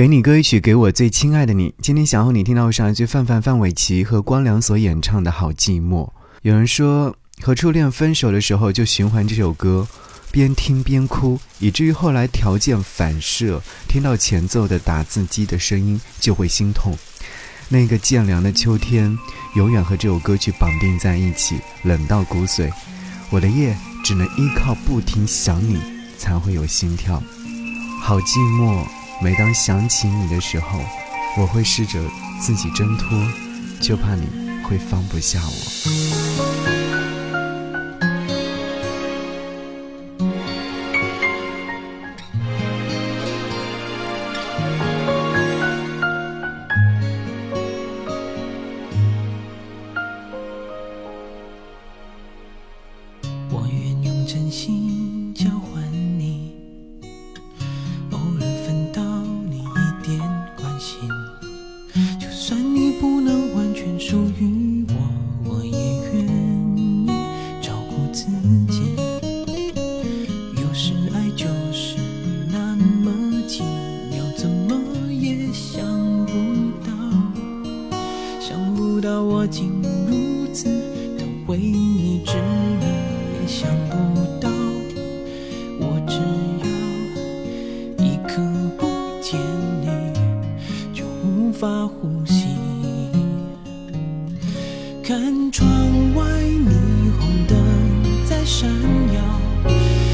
给你歌曲，给我最亲爱的你。今天想和你听到上一句范范范玮琪和光良所演唱的好寂寞。有人说和初恋分手的时候就循环这首歌，边听边哭，以至于后来条件反射，听到前奏的打字机的声音就会心痛。那个渐凉的秋天，永远和这首歌曲绑定在一起，冷到骨髓。我的夜只能依靠不停想你，才会有心跳。好寂寞。每当想起你的时候，我会试着自己挣脱，就怕你会放不下我。我愿用真心交换我竟如此的为你执迷，也想不到，我只要一刻不见你，就无法呼吸。看窗外霓虹灯在闪耀，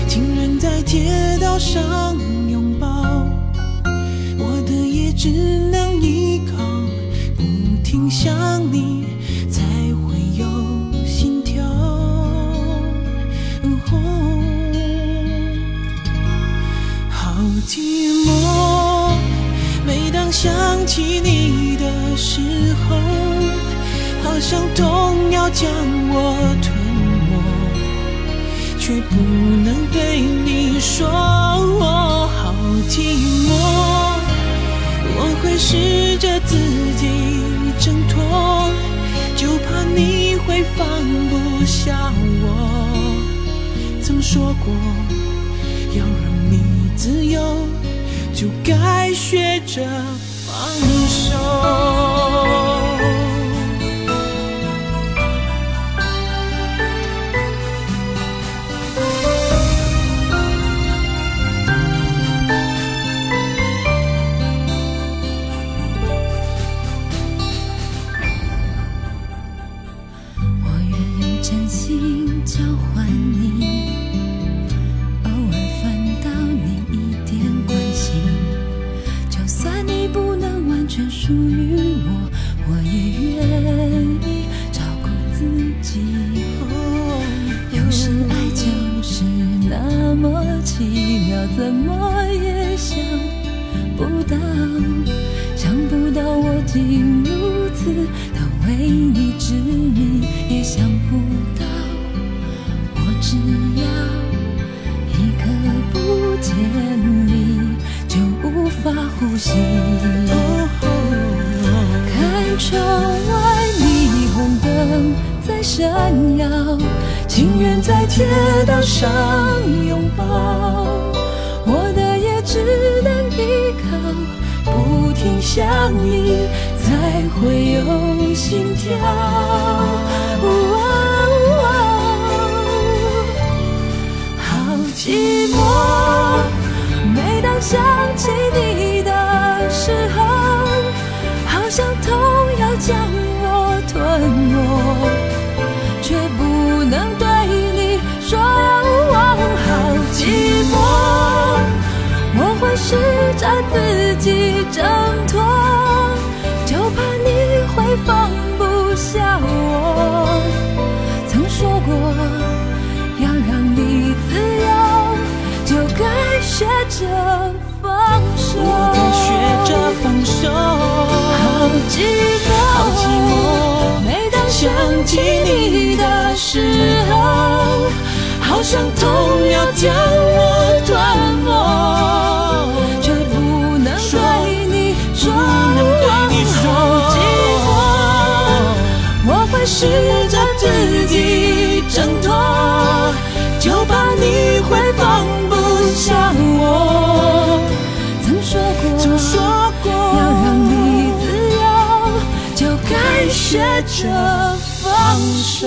情人在街道上拥抱，我的夜只能依靠，不停想你。寂寞，每当想起你的时候。好像痛要将我吞没，却不能对你说我好寂寞。我会试着自己挣脱，就怕你会放不下我。曾说过要，就该学着放手。属于我我也愿意照顾自己有时爱就是那么奇妙怎么也想不到想不到我竟如此的为你痴迷也想不到我只要一刻不见你。就无法呼吸窗外霓虹灯在闪耀，情愿在街道上拥抱。我的也只能依靠不停想你，才会有心跳。好寂寞，每当想起你的时候，好像试着自己挣脱，就怕你会放不下我。曾说过要让你自由，就该学着放手。我该学着放手。好寂寞，好寂寞。每当想起你的时候，好想痛试着自己挣脱，就怕你会放不下我。曾说过，曾说过要让你自由，就该学着放手。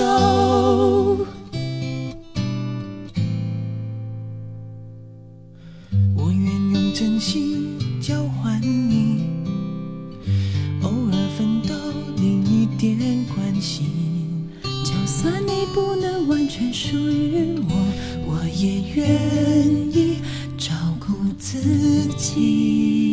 我愿用真心交换。关心就算你不能完全属于我我也愿意照顾自己。